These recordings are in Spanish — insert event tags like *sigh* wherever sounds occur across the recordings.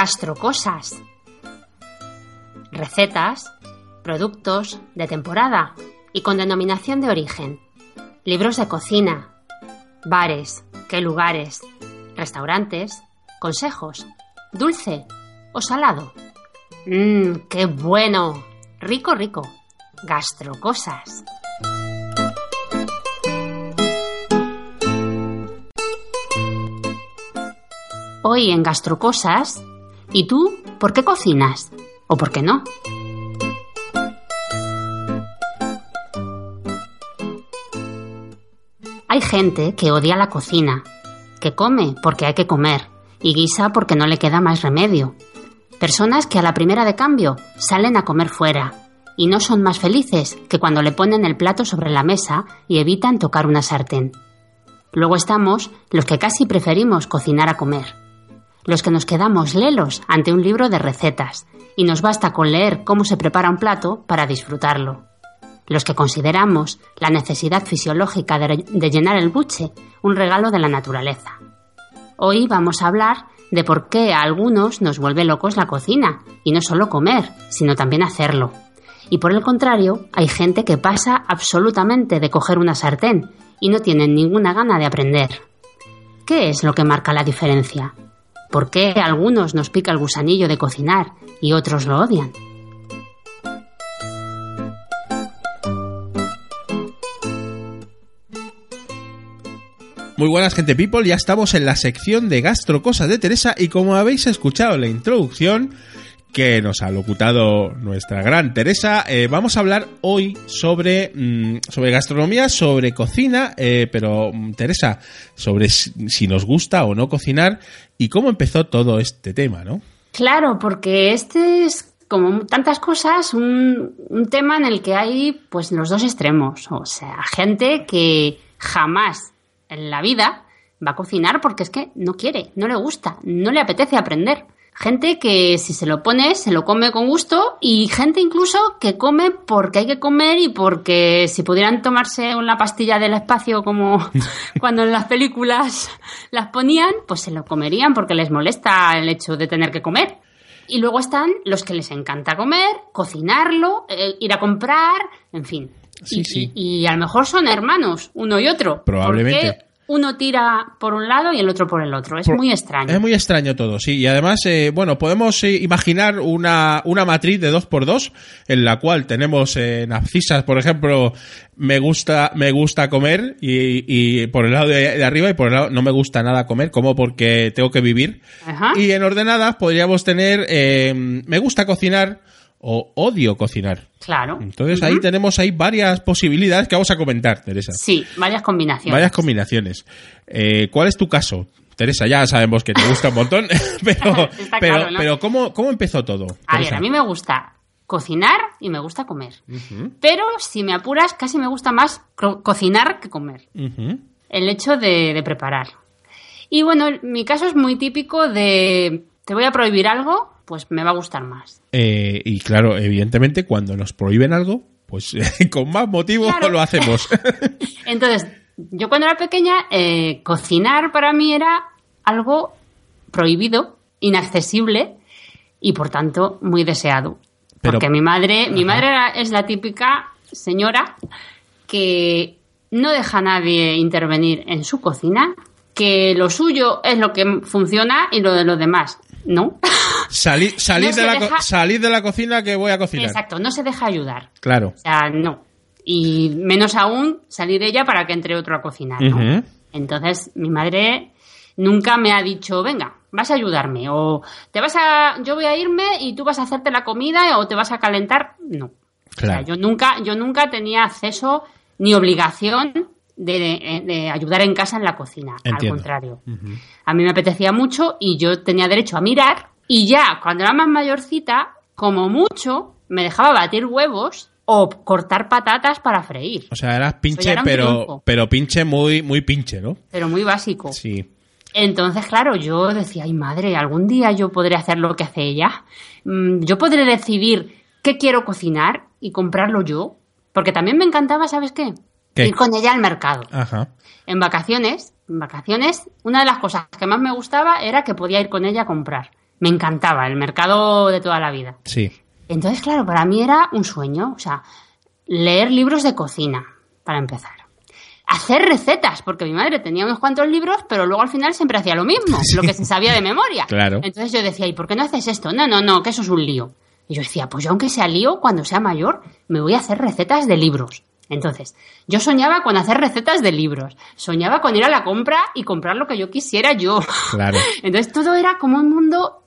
Gastrocosas. Recetas, productos de temporada y con denominación de origen. Libros de cocina, bares, qué lugares, restaurantes, consejos, dulce o salado. Mmm, qué bueno. Rico, rico. Gastrocosas. Hoy en Gastrocosas, ¿y tú por qué cocinas? ¿O por qué no? Hay gente que odia la cocina, que come porque hay que comer y guisa porque no le queda más remedio. Personas que a la primera de cambio salen a comer fuera y no son más felices que cuando le ponen el plato sobre la mesa y evitan tocar una sartén. Luego estamos los que casi preferimos cocinar a comer. Los que nos quedamos lelos ante un libro de recetas y nos basta con leer cómo se prepara un plato para disfrutarlo. Los que consideramos la necesidad fisiológica de, llenar el buche un regalo de la naturaleza. Hoy vamos a hablar de por qué a algunos nos vuelve locos la cocina, y no solo comer, sino también hacerlo. Y por el contrario, hay gente que pasa absolutamente de coger una sartén y no tienen ninguna gana de aprender. ¿Qué es lo que marca la diferencia? ¿Por qué a algunos nos pica el gusanillo de cocinar y otros lo odian? Muy buenas gente people, ya estamos en la sección de gastro cosas de Teresa y como habéis escuchado en la introducción que nos ha locutado nuestra gran Teresa, eh, vamos a hablar hoy sobre, mm, sobre gastronomía, sobre cocina, eh, pero mm, Teresa, sobre si, nos gusta o no cocinar y cómo empezó todo este tema, ¿no? Claro, porque este es como tantas cosas, un, un tema en el que hay pues los dos extremos. O sea, gente que jamás en la vida va a cocinar porque es que no quiere, no le gusta, no le apetece aprender. Gente que si se lo pone, se lo come con gusto y gente incluso que come porque hay que comer y porque si pudieran tomarse una pastilla del espacio como *laughs* cuando en las películas las ponían, pues se lo comerían porque les molesta el hecho de tener que comer. Y luego están los que les encanta comer, cocinarlo, eh, ir a comprar, en fin. Sí, y, sí. y- y a lo mejor son hermanos, uno y otro. Probablemente. Uno tira por un lado y el otro por el otro. Es Por- muy extraño. Es muy extraño todo, sí. Y además, eh, bueno, podemos eh, imaginar una, una matriz de 2x2 en la cual tenemos eh, narcisas, por ejemplo, me gusta, me gusta comer y, y por el lado de, de arriba y por el lado no me gusta nada comer, como porque tengo que vivir. Ajá. Y en ordenadas podríamos tener eh, me gusta cocinar o odio cocinar. Claro. Entonces ahí tenemos ahí varias posibilidades que vamos a comentar, Teresa. Sí, varias combinaciones. Varias combinaciones. Eh, ¿Cuál es tu caso? Teresa, ya sabemos que te gusta un montón, *laughs* pero, *laughs* pero, claro, ¿no? pero ¿cómo, ¿cómo empezó todo? A ver, a mí me gusta cocinar y me gusta comer. Pero si me apuras, casi me gusta más co- cocinar que comer. El hecho de, de preparar. Y bueno, mi caso es muy típico de te voy a prohibir algo, pues me va a gustar más. Eh, y claro, evidentemente, cuando nos prohíben algo, pues *laughs* con más motivo Claro. lo hacemos. *laughs* Entonces, yo cuando era pequeña, eh, cocinar para mí era algo prohibido, inaccesible y por tanto muy deseado. Pero- Porque mi madre, mi madre era- es la típica señora que no deja a nadie intervenir en su cocina, que lo suyo es lo que funciona y lo de los demás *laughs* no. Salid, salid, No de la deja- salid de la cocina que voy a cocinar. Exacto, no se deja ayudar. Claro. O sea, no. Y menos aún salir ella para que entre otro a cocinar. Entonces, mi madre nunca me ha dicho, venga, vas a ayudarme o te vas a yo voy a irme y tú vas a hacerte la comida o te vas a calentar. No. Claro. O sea, yo nunca yo nunca tenía acceso ni obligación de, ayudar en casa en la cocina, Entiendo. al contrario. A mí me apetecía mucho y yo tenía derecho a mirar y ya cuando era más mayorcita, como mucho, me dejaba batir huevos o cortar patatas para freír, O sea, eras pinche, era pero, triunfo. pero pinche muy, muy pinche, ¿no? pero muy básico. Sí. Entonces, claro, yo decía, ay madre, algún día yo podré hacer lo que hace ella. Mm, Yo podré decidir qué quiero cocinar y comprarlo yo. Porque también me encantaba, ¿sabes qué? ¿Qué? Ir con ella al mercado. Ajá. En vacaciones, en vacaciones, una de las cosas que más me gustaba era que podía ir con ella a comprar. Me encantaba, el mercado de toda la vida. Sí. Entonces, claro, para mí era un sueño. O sea, leer libros de cocina, para empezar. Hacer recetas, porque mi madre tenía unos cuantos libros, pero luego al final siempre hacía lo mismo, *laughs* lo que se sabía de memoria. Claro. Entonces yo decía, ¿y por qué no haces esto? No, no, no, que eso es un lío. Y yo decía, pues yo aunque sea lío, cuando sea mayor, me voy a hacer recetas de libros. Entonces, yo soñaba con hacer recetas de libros. Soñaba con ir a la compra y comprar lo que yo quisiera yo. Claro. *laughs* Entonces todo era como un mundo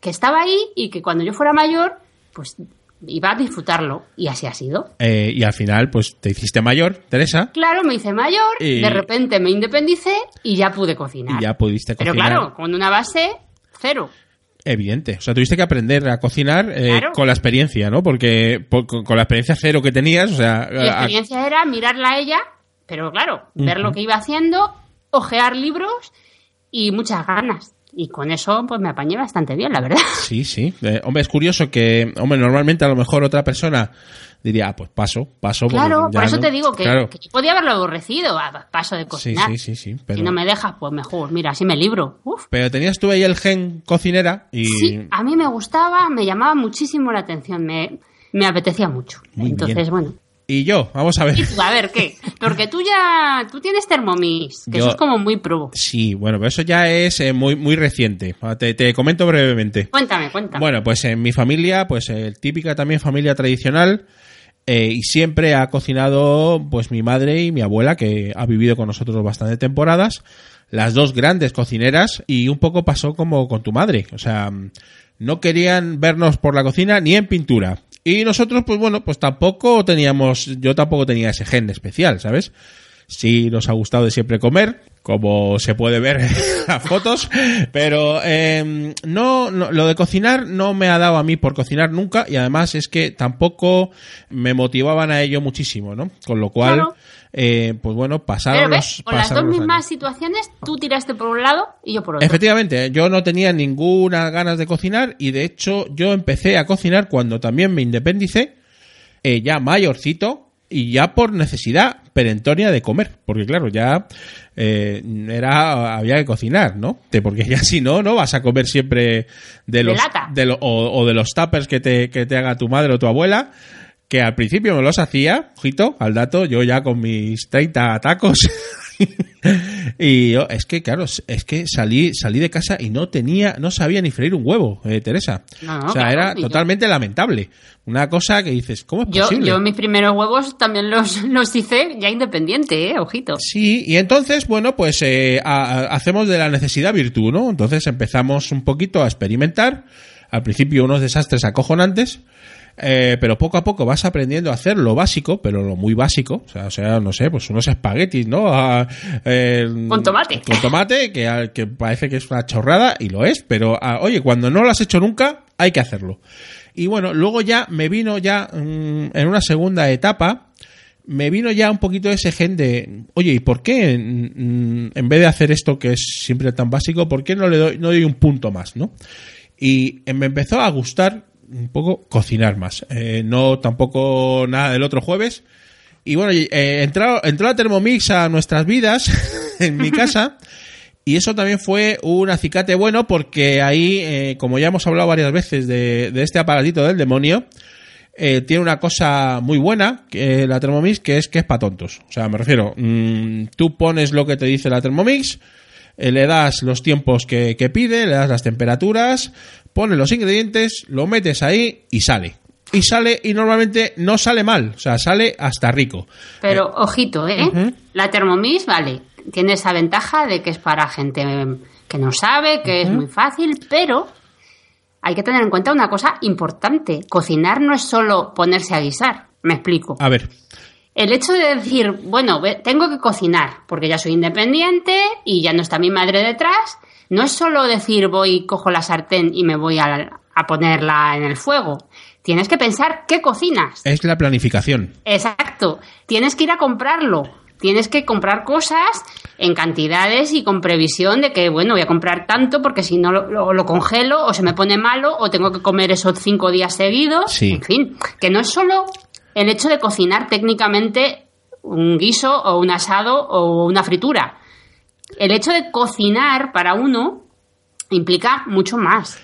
que estaba ahí y que cuando yo fuera mayor, pues iba a disfrutarlo. Y así ha sido. Eh, y al final, pues te hiciste mayor, Teresa, Claro, me hice mayor, Y- de repente me independicé y ya pude cocinar. y ya pudiste Pero cocinar. claro, con una base cero. Evidente. O sea, tuviste que aprender a cocinar eh, Claro. con la experiencia, ¿no? Porque por- con, la experiencia cero que tenías, o sea... Mi a- experiencia era mirarla a ella, pero claro, ver lo que iba haciendo, ojear libros y muchas ganas. Y con eso, pues me apañé bastante bien, la verdad. *laughs* Sí, sí. Eh, hombre, es curioso que, hombre, normalmente a lo mejor otra persona diría, ah, pues paso, paso. porque Claro, por eso no- te digo que, Claro. que yo podía haberlo aborrecido a paso de Sí, cocinar. sí, sí, sí. Pero, Si no me dejas, pues mejor. Mira, así me libro. Uf. pero tenías tú ahí el gen cocinera y... Sí, a mí me gustaba, me llamaba muchísimo la atención, me, me apetecía mucho. Muy Entonces, bien. bueno. Y yo, vamos a ver. ¿Y tú? A ver, ¿qué? Porque tú ya, tú tienes Thermomix, que Yo- eso es como muy pro. Sí, bueno, pero eso ya es eh, muy, muy reciente. Te, te comento brevemente. Cuéntame, cuéntame. Bueno, pues en mi familia, pues eh, típica también familia tradicional, eh, y siempre ha cocinado pues mi madre y mi abuela, que ha vivido con nosotros bastante temporadas, las dos grandes cocineras, y un poco pasó como con tu madre, o sea, mm, no querían vernos por la cocina ni en pintura. Y nosotros, pues bueno, pues tampoco teníamos, yo tampoco tenía ese gen especial, ¿sabes? Sí nos ha gustado de siempre comer, como se puede ver en *laughs* las fotos, pero eh, no, no, lo de cocinar no me ha dado a mí por cocinar nunca y además es que tampoco me motivaban a ello muchísimo, ¿no? Con lo cual. Eh, pues bueno, pasaron Pero los ves, con las dos mismas años. situaciones, tú tiraste por un lado y yo por otro. Efectivamente, yo no tenía ninguna ganas de cocinar y de hecho yo empecé a cocinar cuando también me independicé, eh, ya mayorcito y ya por necesidad perentoria de comer, porque claro, ya eh, era había que cocinar, ¿no? Porque ya *laughs* si no, no vas a comer siempre de los lata. de lo- o, o de los tuppers que te, que te haga tu madre o tu abuela. Que al principio me los hacía, ojito, al dato, yo ya con mis 30 tacos. *laughs* y yo, es que, claro, es que salí, salí de casa y no tenía, no sabía ni freír un huevo, eh, Teresa. No, o sea, claro, era yo- totalmente lamentable. Una cosa que dices, ¿cómo es Yo, posible? yo mis primeros huevos también los, *laughs* los hice ya independiente, eh, ojito. Sí, y entonces, bueno, pues eh, a- a- hacemos de la necesidad virtud, ¿no? Entonces empezamos un poquito a experimentar. Al principio unos desastres acojonantes, eh, pero poco a poco vas aprendiendo a hacer lo básico, pero lo muy básico. O sea, o sea no sé, pues unos espaguetis, ¿no? A- eh, Con tomate. Con tomate, que, a- que parece que es una chorrada, y lo es, pero oye, cuando no lo has hecho nunca, hay que hacerlo. Y bueno, luego ya me vino ya mm, en una segunda etapa, me vino ya un poquito ese gen de, oye, ¿y por qué mm, en vez de hacer esto que es siempre tan básico, por qué no le doy, no doy un punto más, ¿no? Y eh, me empezó a gustar un poco cocinar más. Eh, no tampoco nada del otro jueves. Y bueno, eh, entró, la Thermomix a nuestras vidas *laughs* en mi casa. Y eso también fue un acicate bueno porque ahí, eh, como ya hemos hablado varias veces de, de este aparatito del demonio, tiene una cosa muy buena, que la Thermomix, que es que es para tontos. O sea, me refiero, mm, tú pones lo que te dice la Thermomix, le das los tiempos que pide, le das las temperaturas, pones los ingredientes, lo metes ahí y sale. Y sale, y normalmente no sale mal, o sea, sale hasta rico. Pero, ojito, ¿eh? La Thermomix, vale, tiene esa ventaja de que es para gente que no sabe, que es muy fácil, pero hay que tener en cuenta una cosa importante. Cocinar no es solo ponerse a guisar. Me explico. A ver. El hecho de decir, bueno, tengo que cocinar porque ya soy independiente y ya no está mi madre detrás, no es solo decir voy, cojo la sartén y me voy a, a ponerla en el fuego. Tienes que pensar qué cocinas. Es la planificación. Exacto. Tienes que ir a comprarlo. Tienes que comprar cosas en cantidades y con previsión de que, bueno, voy a comprar tanto porque si no lo, lo- lo congelo o se me pone malo o tengo que comer esos cinco días seguidos. Sí. En fin, que no es solo el hecho de cocinar técnicamente un guiso o un asado o una fritura. El hecho de cocinar para uno implica mucho más.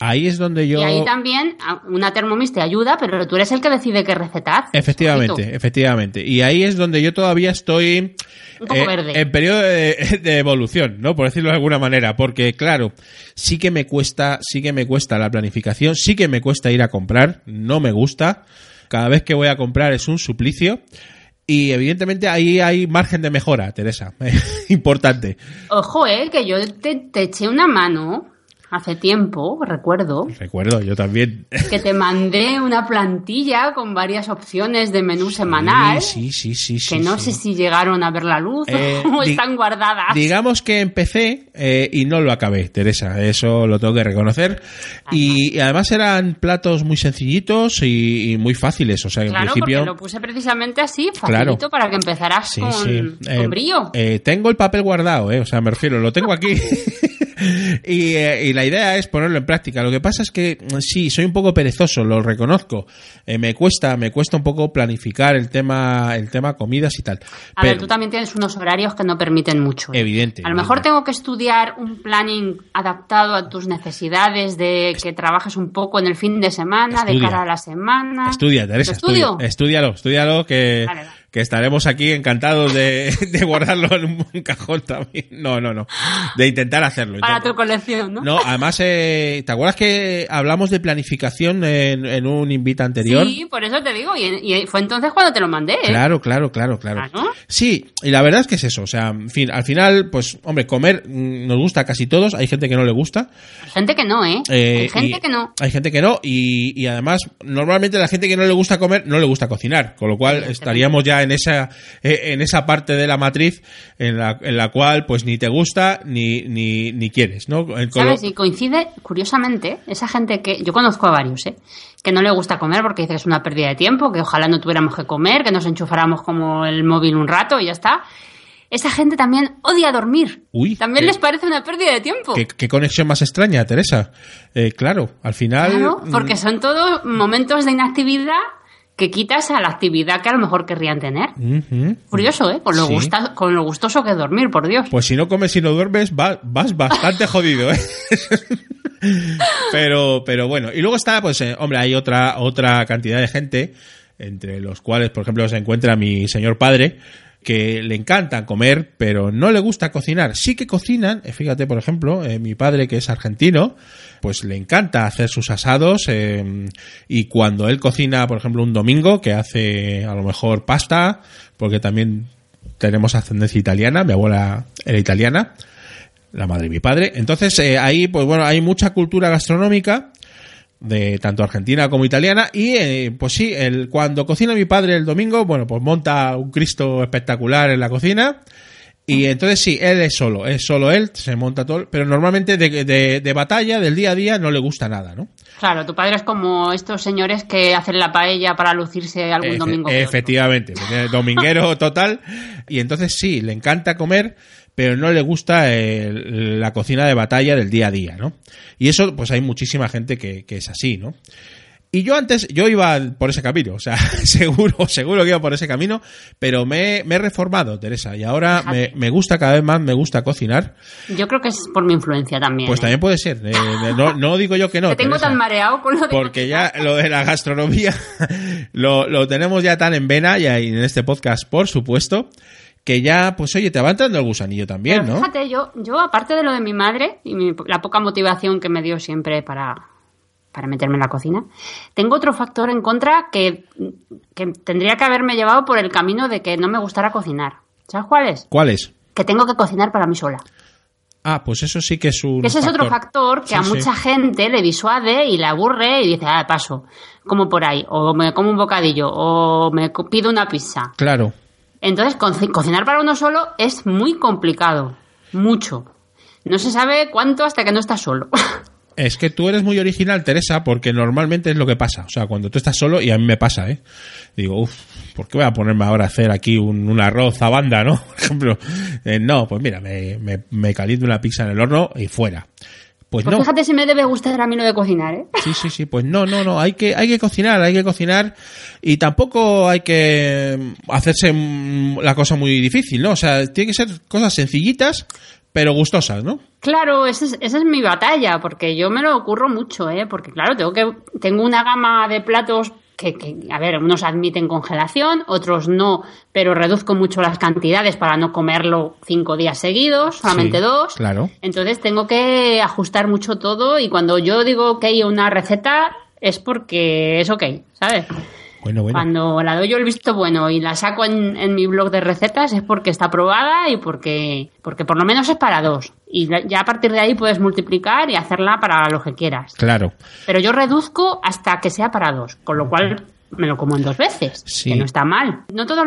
Ahí es donde yo... Y ahí también una Thermomix te ayuda, pero tú eres el que decide qué receta haces. Efectivamente, efectivamente. Y ahí es donde yo todavía estoy eh, Un poco verde. en periodo de, *laughs* de evolución, ¿no? Por decirlo de alguna manera. Porque, claro, sí que me cuesta, sí que me cuesta la planificación, sí que me cuesta ir a comprar, no me gusta. Cada vez que voy a comprar es un suplicio. Y evidentemente ahí hay margen de mejora, Teresa. *laughs* Importante. Ojo, eh, que yo te, te eché una mano hace tiempo, recuerdo, Recuerdo, yo también. que te mandé una plantilla con varias opciones de menú semanal. Sí, sí, sí, sí. que no sí. sé si llegaron a ver la luz Eh, *laughs* o están guardadas. Digamos que empecé eh, y no lo acabé, Teresa, eso lo tengo que reconocer. Y, y además eran platos muy sencillitos y, y muy fáciles, o sea, en claro, principio... porque lo puse precisamente así, Claro. facilito para que empezaras Sí, con, sí. con Eh, brío. eh, tengo el papel guardado, eh, o sea, me refiero, lo tengo aquí. *laughs* *laughs* y, eh, y la idea es ponerlo en práctica. Lo que pasa es que sí, soy un poco perezoso, lo reconozco. Eh, me cuesta, me cuesta un poco planificar el tema, el tema comidas y tal. A Pero- ver, tú también tienes unos horarios que no permiten mucho. ¿eh? Evidente, A lo mejor evidente. tengo que estudiar un planning adaptado a tus necesidades, de que trabajes un poco en el fin de semana, de cara a la semana. Estudia, Teresa, estudia. Estudialo, estudialo, que, Vale, vale. Que estaremos aquí encantados de, *laughs* de guardarlo en un cajón también. No, no, no. De intentar hacerlo. Para tu colección, ¿no? No, además, eh, ¿te acuerdas que hablamos de planificación en, en un invita anterior? Sí, por eso te digo. Y, y fue entonces cuando te lo mandé. ¿eh? Claro, claro, claro, claro. Sí, y la verdad es que es eso. O sea, en fin, al final, pues, hombre, comer mm, nos gusta a casi todos. Hay gente que no le gusta. Hay gente que no, ¿eh? Eh, Hay gente que no. Hay gente que no. Y, y además, normalmente la gente que no le gusta comer, no le gusta cocinar. Con lo cual, estaríamos ya en esa, eh, en esa parte de la matriz en la, en la cual, pues, ni te gusta ni, ni, ni quieres, ¿no? ¿Sabes? Y coincide, curiosamente, esa gente que. Yo conozco a varios, ¿eh? Que no le gusta comer porque dice que es una pérdida de tiempo, que ojalá no tuviéramos que comer, que nos enchufáramos como el móvil un rato y ya está. Esa gente también odia dormir. Uy, también qué- les parece una pérdida de tiempo. ¿Qué, qué conexión más extraña, Teresa? Eh, claro, al final. Claro, mm, porque son todos momentos de inactividad que quitas a la actividad que a lo mejor querrían tener. ujú. Curioso, ¿eh? Con lo, Sí. gusta- con lo gustoso que es dormir, por Dios. Pues si no comes y no duermes, va- vas bastante *laughs* jodido, ¿eh? *laughs* pero, pero bueno. Y luego está, pues, eh, hombre, hay otra, otra cantidad de gente, entre los cuales, por ejemplo, se encuentra mi señor padre, que le encanta comer, pero no le gusta cocinar. Sí que cocinan, eh, fíjate, por ejemplo, eh, mi padre, que es argentino, pues le encanta hacer sus asados, eh, y cuando él cocina, por ejemplo, un domingo, que hace a lo mejor pasta, porque también tenemos ascendencia italiana, mi abuela era italiana, la madre de mi padre. Entonces, eh, ahí, pues bueno, hay mucha cultura gastronómica de tanto argentina como italiana y eh, pues sí, el, cuando cocina mi padre el domingo, bueno, pues monta un Cristo espectacular en la cocina y entonces sí, él es solo, es solo él, se monta todo, pero normalmente de, de- de batalla, del día a día, no le gusta nada, ¿no? Claro, tu padre es como estos señores que hacen la paella para lucirse algún Efe- domingo. Efectivamente, dominguero total. Y entonces sí, le encanta comer, pero no le gusta el- la cocina de batalla del día a día, ¿no? Y eso, pues hay muchísima gente que, que es así, ¿no? Y yo antes, yo iba por ese camino, o sea, *laughs* seguro, seguro que iba por ese camino, pero me, me he reformado, Teresa, y ahora me, me gusta cada vez más, me gusta cocinar. Yo creo que es por mi influencia también. Pues ¿eh? también puede ser, eh, no, no digo yo que no. *laughs* Te tengo Teresa tan mareado con lo de porque ya lo de la gastronomía *laughs* lo, lo tenemos ya tan en vena y en este podcast, por supuesto, que ya, pues oye, te va entrando el gusanillo también, Pero ¿no? Fíjate, yo, yo aparte de lo de mi madre y mi- la poca motivación que me dio siempre para, para meterme en la cocina, tengo otro factor en contra que, que tendría que haberme llevado por el camino de que no me gustara cocinar. ¿Sabes cuál es? ¿Cuál es? Que tengo que cocinar para mí sola. Ah, pues eso sí que es un. Ese es otro factor que a mucha sí. gente le disuade y le aburre y dice, ah, paso, como por ahí, o me como un bocadillo, o me pido una pizza. Claro. Entonces, co- cocinar para uno solo es muy complicado. Mucho. No se sabe cuánto hasta que no estás solo. *laughs* Es que tú eres muy original, Teresa, porque normalmente es lo que pasa. O sea, cuando tú estás solo, y a mí me pasa, ¿eh? Digo, uff, ¿por qué voy a ponerme ahora a hacer aquí un, un arroz a banda, no? *laughs* Por ejemplo, eh, no, pues mira, me, me, me caliento una pizza en el horno y fuera. Pues Pues no. fíjate si me debe gustar a mí lo de cocinar, ¿eh? Sí, sí, sí, pues no, no, no, hay que, hay que cocinar, hay que cocinar y tampoco hay que mm, hacerse mm, la cosa muy difícil, ¿no? O sea, tiene que ser cosas sencillitas, pero gustosas, ¿no? Claro, esa es, esa es mi batalla, porque yo me lo ocurro mucho, ¿eh? Porque claro, tengo que tengo una gama de platos que, que, a ver, unos admiten congelación, otros no, pero reduzco mucho las cantidades para no comerlo cinco días seguidos, solamente Sí, dos. claro. Entonces tengo que ajustar mucho todo y cuando yo digo ok a una receta es porque es ok, ¿sabes? Bueno, bueno. Cuando la doy yo el visto bueno y la saco en, en mi blog de recetas es porque está aprobada y porque, porque por lo menos es para dos. Y ya a partir de ahí puedes multiplicar y hacerla para lo que quieras. Claro. Pero yo reduzco hasta que sea para dos, con lo cual me lo como en dos veces, Sí. que no está mal. No todas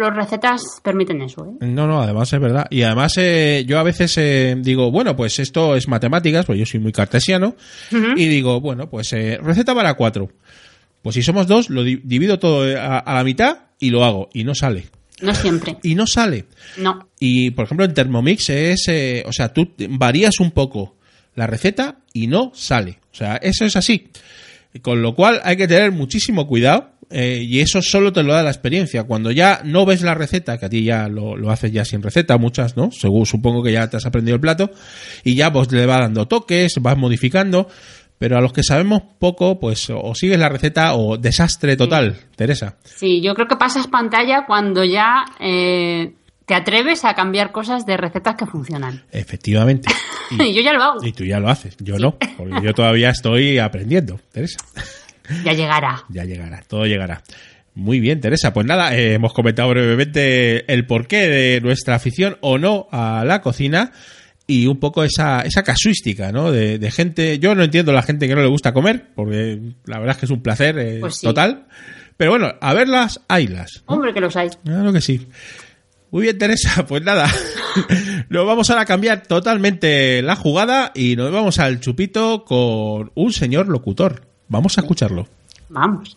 las recetas permiten eso, ¿eh? No, no, además es verdad. Y además eh, yo a veces eh, digo, bueno, pues esto es matemáticas, pues yo soy muy cartesiano, y digo, bueno, pues eh, receta para cuatro. Pues si somos dos, lo di- divido todo eh, a, a la mitad y lo hago, y no sale. No siempre. Y no sale. No. Y por ejemplo en Thermomix es, eh, o sea, tú varías un poco la receta y no sale. O sea, eso es así. Con lo cual hay que tener muchísimo cuidado eh, y eso solo te lo da la experiencia. Cuando ya no ves la receta, que a ti ya lo, lo haces ya sin receta, muchas, ¿no? Según, supongo que ya te has aprendido el plato y ya pues le va dando toques, vas modificando. Pero a los que sabemos poco, pues o sigues la receta o desastre total, Teresa. Sí, yo creo que pasas pantalla cuando ya eh, te atreves a cambiar cosas de recetas que funcionan. Efectivamente. *laughs* Y yo ya lo hago. Y tú ya lo haces, yo no, porque yo todavía estoy aprendiendo, Teresa. *laughs* Ya llegará. Ya llegará, todo llegará. Muy bien, Teresa. Pues nada, eh, hemos comentado brevemente el porqué de nuestra afición o no a la cocina y un poco esa, esa casuística, ¿no? De, de gente. Yo no entiendo la gente que no le gusta comer, porque la verdad es que es un placer eh, Pues sí. total. Pero bueno, a verlas, haylas. Hombre, que los hay. Claro que sí. Muy bien, Teresa. *laughs* Pues nada, *laughs* nos vamos ahora a cambiar totalmente la jugada y nos vamos al chupito con un señor locutor. Vamos a escucharlo. Vamos.